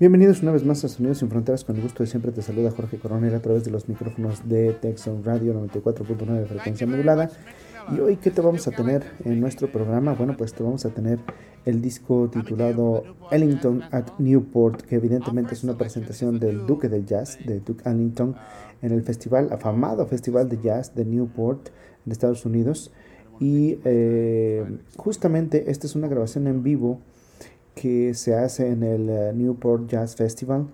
Bienvenidos una vez más a Sonidos sin Fronteras. Con el gusto de siempre te saluda Jorge Coronel a través de los micrófonos de Texon Radio 94.9 de frecuencia modulada. Y hoy, ¿qué te vamos a tener en nuestro programa? Bueno, pues te vamos a tener el disco titulado Ellington at Newport, que evidentemente es una presentación del Duque del Jazz, de Duke Ellington, en el festival, afamado Festival de Jazz de Newport, en Estados Unidos. Y eh, justamente esta es una grabación en vivo que se hace en el eh, Newport Jazz Festival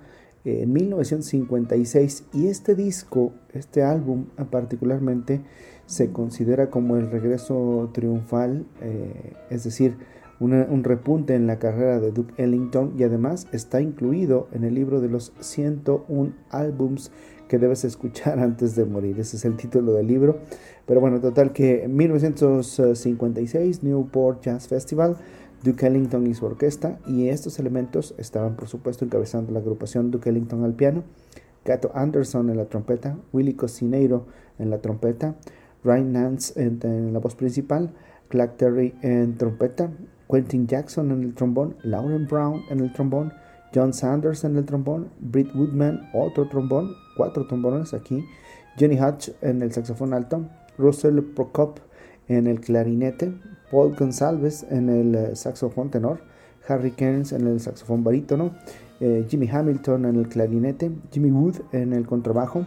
en 1956 y este disco, este álbum ah, particularmente, se considera como el regreso triunfal, eh, es decir, un repunte en la carrera de Duke Ellington y además está incluido en el libro de los 101 álbums que debes escuchar antes de morir. Ese es el título del libro. Pero bueno, total que en 1956 Newport Jazz Festival Duke Ellington y su orquesta, y estos elementos estaban por supuesto encabezando la agrupación Duke Ellington al piano, Gato Anderson en la trompeta, Willy Cocineiro en la trompeta, Ryan Nance en, la voz principal, Clark Terry en trompeta, Quentin Jackson en el trombón, Lauren Brown en el trombón, John Sanders en el trombón, Britt Woodman, otro trombón, cuatro trombones aquí, Jenny Hutch en el saxofón alto, Russell Prokop en el clarinete, Paul González en el eh, saxofón tenor, Harry Kearns en el saxofón barítono, eh, Jimmy Hamilton en el clarinete, Jimmy Wood en el contrabajo,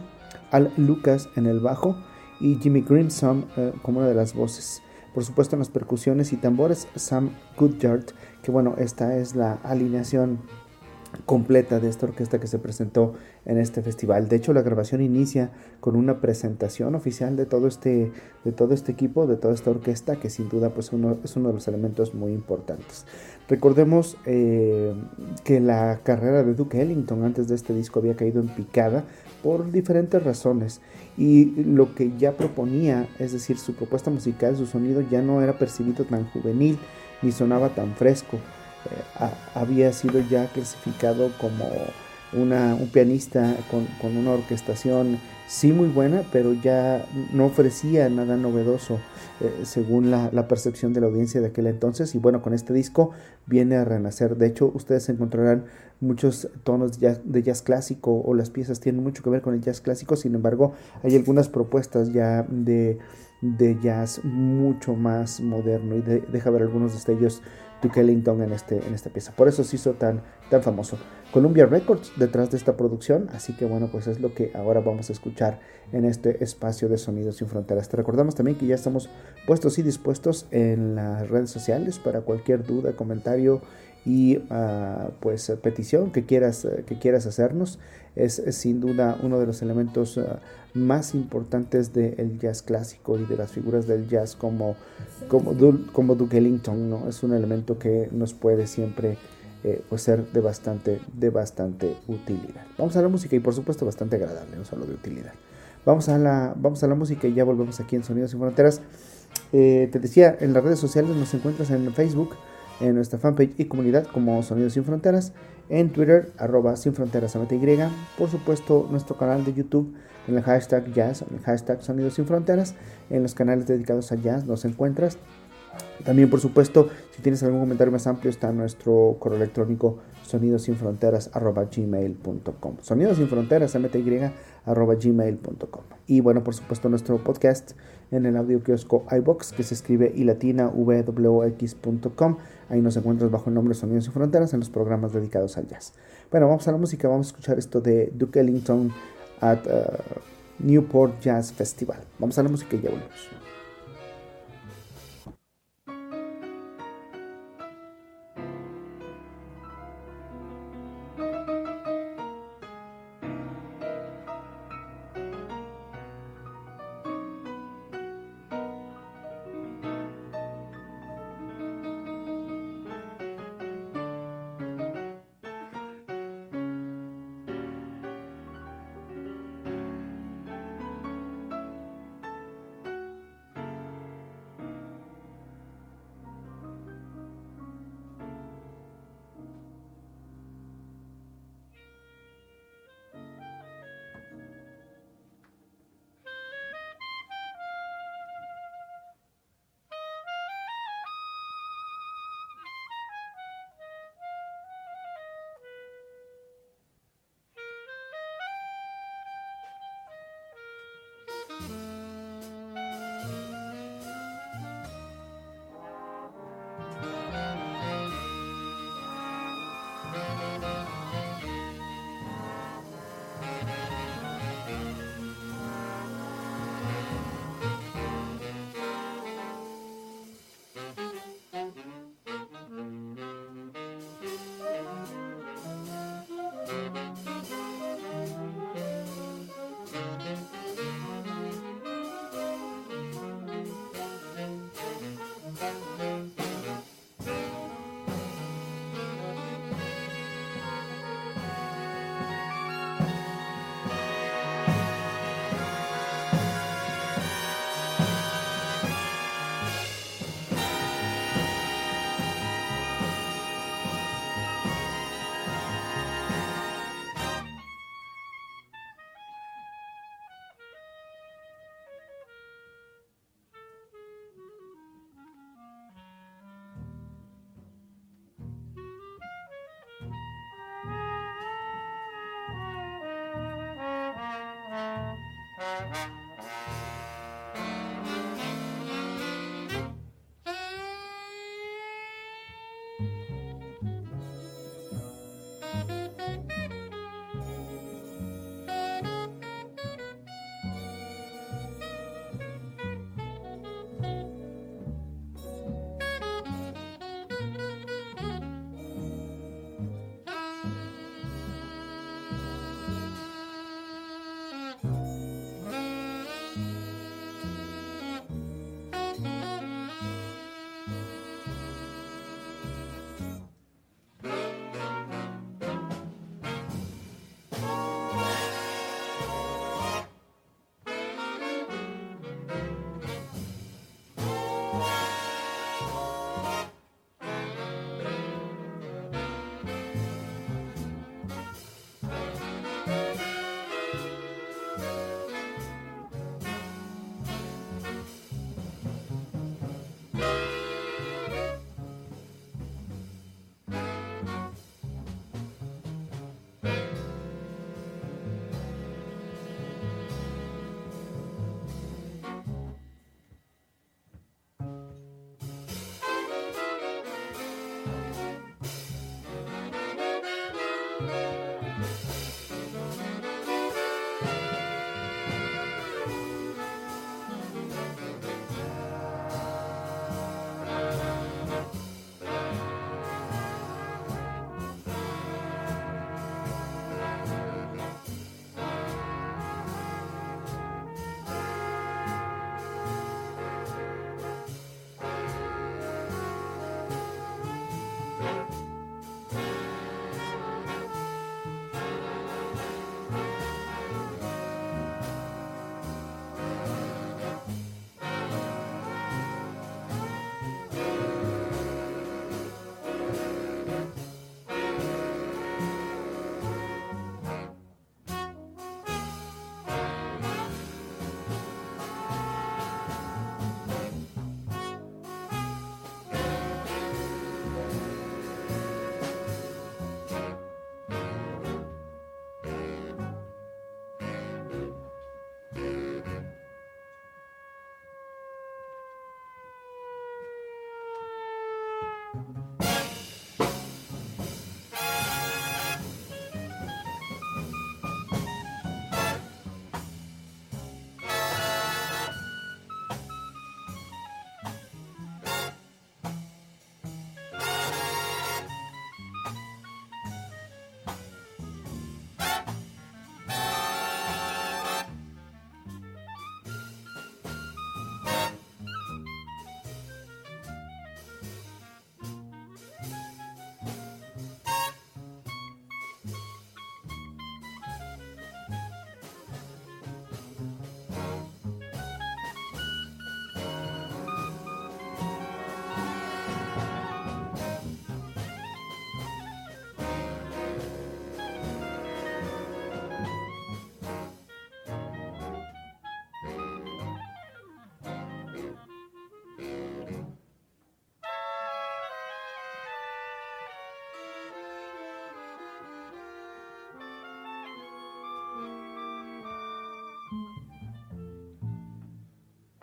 Al Lucas en el bajo y Jimmy Grimson eh, como una de las voces. Por supuesto en las percusiones y tambores, Sam Goodyard, que bueno, esta es la alineación completa de esta orquesta que se presentó en este festival. De hecho, la grabación inicia con una presentación oficial de todo este, de todo este equipo, de toda esta orquesta, que sin duda pues uno, es uno de los elementos muy importantes. Recordemos eh, que la carrera de Duke Ellington antes de este disco había caído en picada por diferentes razones y lo que ya proponía, es decir, su propuesta musical, su sonido ya no era percibido tan juvenil ni sonaba tan fresco. Eh, había sido ya clasificado como una, un pianista con, con, una orquestación sí muy buena, pero ya no ofrecía nada novedoso eh, según la, percepción de la audiencia de aquel entonces. Y bueno, con este disco viene a renacer. De hecho, ustedes encontrarán muchos tonos de jazz, de jazz clásico o las piezas tienen mucho que ver con el jazz clásico. Sin embargo, hay algunas propuestas ya de, de jazz mucho más moderno y deja ver algunos destellos Duke Ellington en, este, en esta pieza. Por eso se hizo tan, tan famoso. Columbia Records detrás de esta producción, así que bueno, pues es lo que ahora vamos a escuchar en este espacio de Sonidos sin Fronteras. Te recordamos también que ya estamos puestos y dispuestos en las redes sociales para cualquier duda, comentario y uh, pues petición que quieras, que quieras hacernos. Es, sin duda uno de los elementos uh, más importantes del jazz clásico y de las figuras del jazz como, como, como Duke Ellington. ¿no? Es un elemento que nos puede siempre eh, pues ser de bastante, de bastante utilidad. Vamos a la música y por supuesto bastante agradable, no solo de utilidad. Vamos a la, vamos a la música y ya volvemos aquí en Sonidos sin Fronteras. Eh, te decía, en las redes sociales nos encuentras en Facebook, en nuestra fanpage y comunidad como Sonidos Sin Fronteras, en Twitter, arroba Sin Fronteras y por supuesto nuestro canal de YouTube en el hashtag Jazz, en el hashtag Sonidos Sin Fronteras, en los canales dedicados a jazz nos encuentras. También, por supuesto, si tienes algún comentario más amplio, está nuestro correo electrónico sonidosinfronteras.gmail.com Sonidos sin fronteras, gmail.com Y bueno, por supuesto, nuestro podcast en el audio kiosco iBox, que se escribe y latina Ahí nos encuentras bajo el nombre Sonidos sin Fronteras en los programas dedicados al jazz. Bueno, vamos a la música, vamos a escuchar esto de Duke Ellington at uh, Newport Jazz Festival. Vamos a la música y ya volvemos.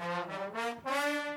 Música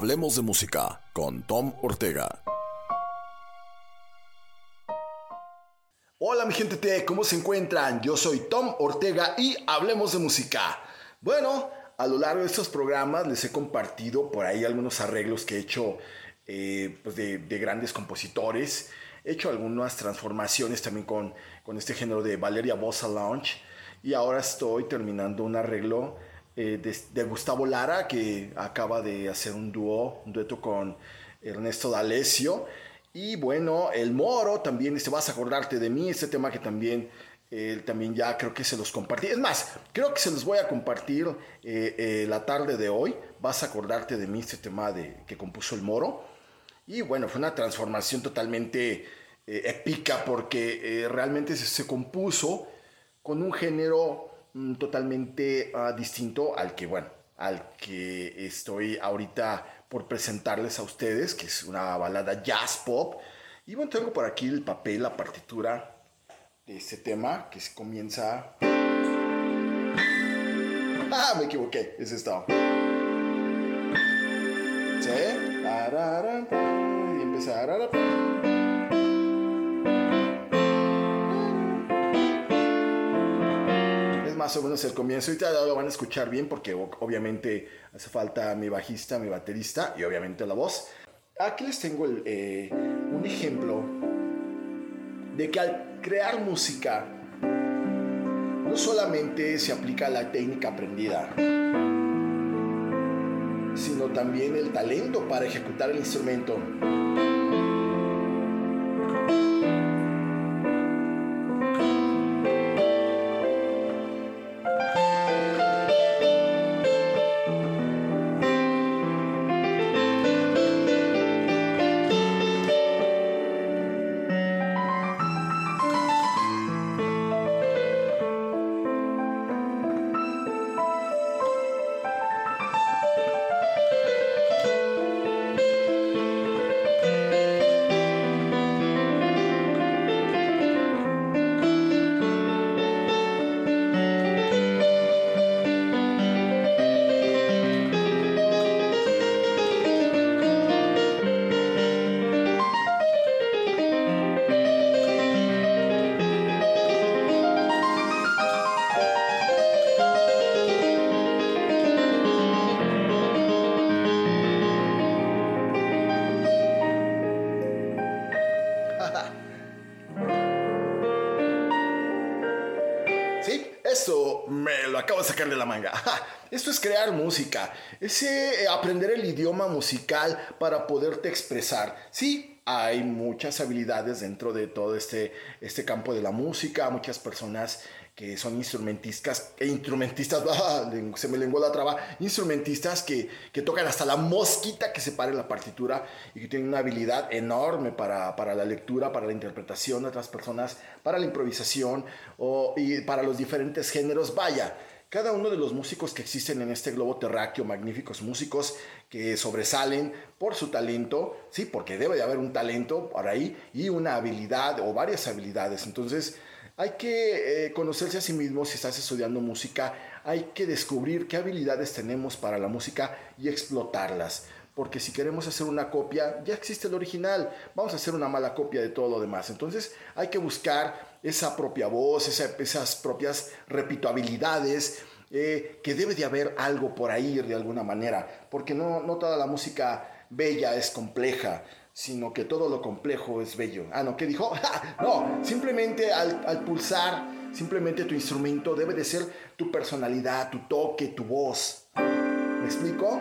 Hablemos de música con Tom Ortega. Hola mi gente T, ¿cómo se encuentran? Yo soy Tom Ortega y hablemos de música. Bueno, a lo largo de estos programas les he compartido por ahí algunos arreglos que he hecho eh, pues de, grandes compositores. He hecho algunas transformaciones también con, con este género de Valeria Bossa Lounge. Y ahora estoy terminando un arreglo eh, de, Gustavo Lara, que acaba de hacer un dúo, un dueto con Ernesto D'Alessio. Y bueno, El Moro también, este, vas a acordarte de mí, este tema que también, también ya creo que se los compartí. Es más, creo que se los voy a compartir eh, eh, la tarde de hoy. Vas a acordarte de mí, este tema de, que compuso El Moro. Y bueno, fue una transformación totalmente épica porque realmente se compuso con un género Mm, totalmente ah, distinto al que, bueno, al que estoy ahorita por presentarles a ustedes, que es una balada jazz pop. Y bueno, tengo por aquí el papel, la partitura de este tema, que se comienza... Ah, me equivoqué, es esto. ¿Sí? Y empezar... más o menos el comienzo. Ahorita lo van a escuchar bien porque obviamente hace falta mi bajista, mi baterista y obviamente la voz. Aquí les tengo eh, un ejemplo de que al crear música no solamente se aplica la técnica aprendida, sino también el talento para ejecutar el instrumento. De la manga. Esto es crear música, es eh, aprender el idioma musical para poderte expresar. Sí, hay muchas habilidades dentro de todo este, este campo de la música, muchas personas que son instrumentistas, e instrumentistas, ah, se me lenguó la traba, instrumentistas que, que, tocan hasta la mosquita que separe la partitura y que tienen una habilidad enorme para, para la lectura, para la interpretación de otras personas, para la improvisación o, y para los diferentes géneros. Vaya, cada uno de los músicos que existen en este globo terráqueo, magníficos músicos que sobresalen por su talento, sí, porque debe de haber un talento por ahí y una habilidad o varias habilidades. Entonces, hay que eh, conocerse a sí mismo si estás estudiando música, hay que descubrir qué habilidades tenemos para la música y explotarlas porque si queremos hacer una copia, ya existe el original, vamos a hacer una mala copia de todo lo demás. Entonces hay que buscar esa propia voz, esas propias, repito, habilidades, eh, que debe de haber algo por ahí de alguna manera, porque no, no toda la música bella es compleja. sino que todo lo complejo es bello. Ah, no, ¿qué dijo? no, simplemente al, al pulsar, simplemente tu instrumento debe de ser tu personalidad, tu toque, tu voz. ¿Me explico?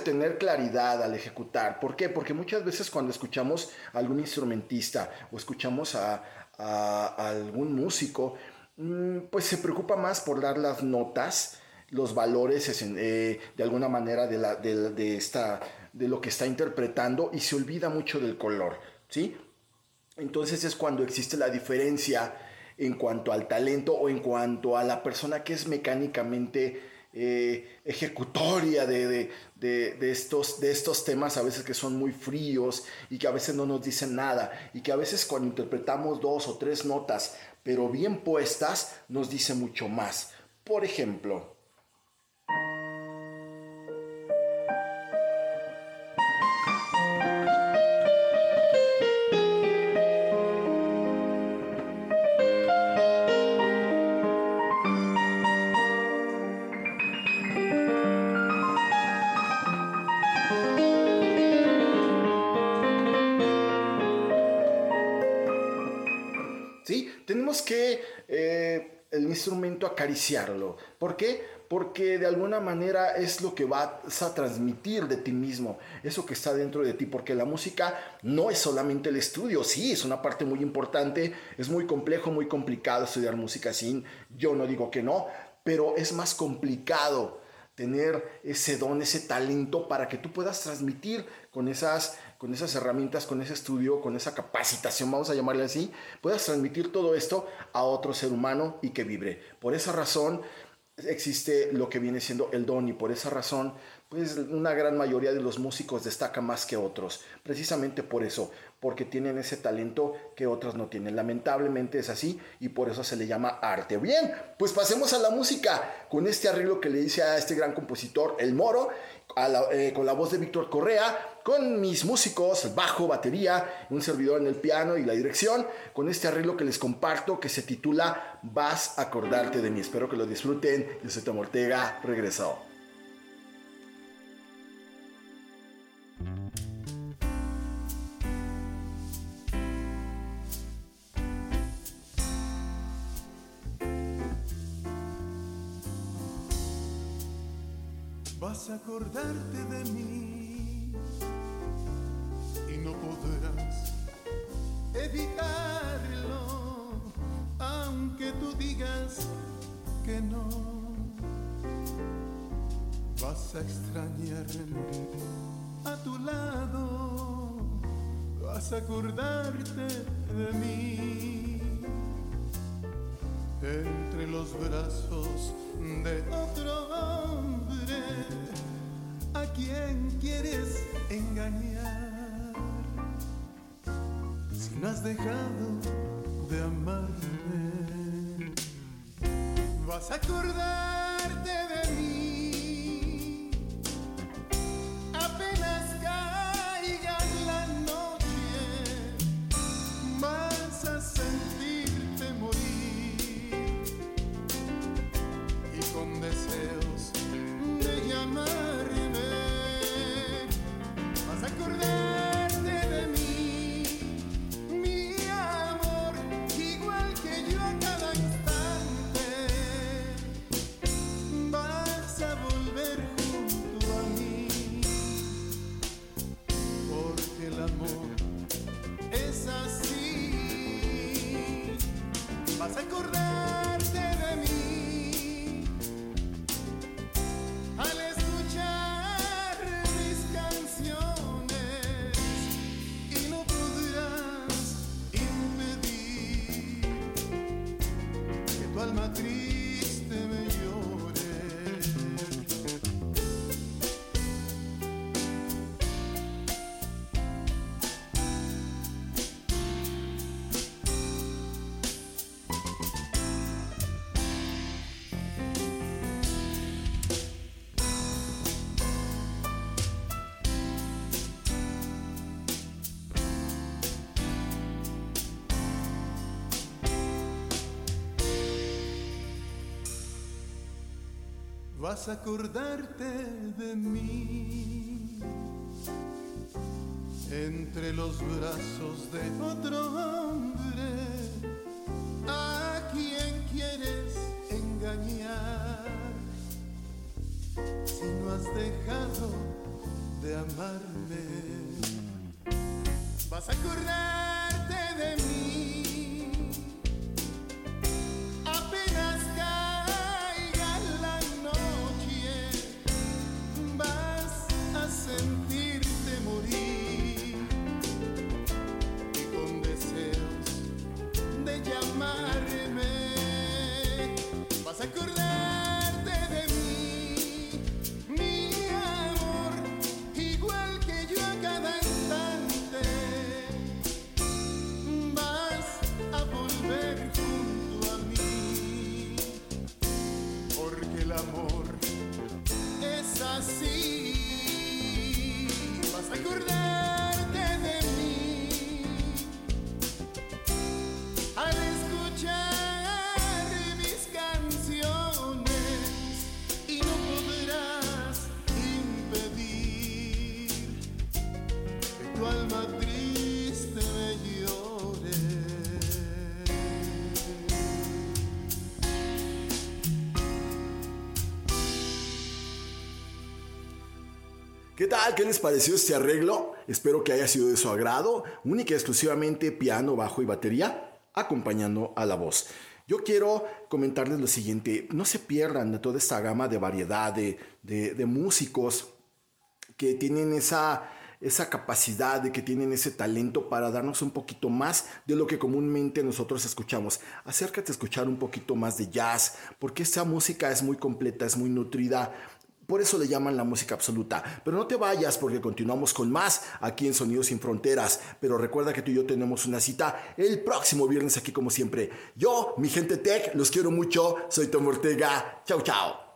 Tener claridad al ejecutar. ¿Por qué? Porque muchas veces cuando escuchamos a algún instrumentista o escuchamos a, algún músico, mm, pues se preocupa más por dar las notas, los valores eh, de alguna manera de, la, de, esta, de lo que está interpretando y se olvida mucho del color, ¿sí? Entonces es cuando existe la diferencia en cuanto al talento o en cuanto a la persona que es mecánicamente eh, ejecutoria de, estos, de estos temas a veces que son muy fríos y que a veces no nos dicen nada y que a veces cuando interpretamos dos o tres notas pero bien puestas nos dice mucho más. Por ejemplo, que eh, el instrumento acariciarlo. ¿Por qué? Porque de alguna manera es lo que vas a transmitir de ti mismo, eso que está dentro de ti, porque la música no es solamente el estudio, sí, es una parte muy importante, es muy complejo, muy complicado estudiar música sin, yo no digo que no, pero es más complicado tener ese don, ese talento para que tú puedas transmitir con esas, con esas herramientas, con ese estudio, con esa capacitación, vamos a llamarle así, puedas transmitir todo esto a otro ser humano y que vibre. Por esa razón existe lo que viene siendo el don y por esa razón pues una gran mayoría de los músicos destaca más que otros, precisamente por eso, porque tienen ese talento que otros no tienen. Lamentablemente es así y por eso se le llama arte. Bien, pues pasemos a la música con este arreglo que le hice a este gran compositor, El Moro, eh, con la voz de Víctor Correa, con mis músicos, bajo, batería, un servidor en el piano y la dirección, con este arreglo que les comparto que se titula Vas a acordarte de mí. Espero que lo disfruten. Yo soy Tom Ortega, regresó. Vas a acordarte de mí y no podrás evitarlo, aunque tú digas que no. Vas a extrañarme a tu lado, vas a acordarte de mí entre los brazos de otro hombre a quien quieres engañar. Si no has dejado de amarme, vas a acordarte vas a acordarte de mí. Entre los brazos de otro hombre a quien quieres engañar si no has dejado de amarme vas a acordarte ¿Qué tal? ¿Qué les pareció este arreglo? Espero que haya sido de su agrado. Única y exclusivamente piano, bajo y batería, acompañando a la voz. Yo quiero comentarles lo siguiente, no se pierdan de toda esta gama de variedad de, de- músicos que tienen esa, esa capacidad, de que tienen ese talento para darnos un poquito más de lo que comúnmente nosotros escuchamos. Acércate a escuchar un poquito más de jazz, porque esta música es muy completa, es muy nutrida. Por eso le llaman la música absoluta. Pero no te vayas porque continuamos con más aquí en Sonidos sin Fronteras. Pero recuerda que tú y yo tenemos una cita el próximo viernes aquí como siempre. Yo, mi gente tech, los quiero mucho. Soy Tom Ortega. Chao, chao.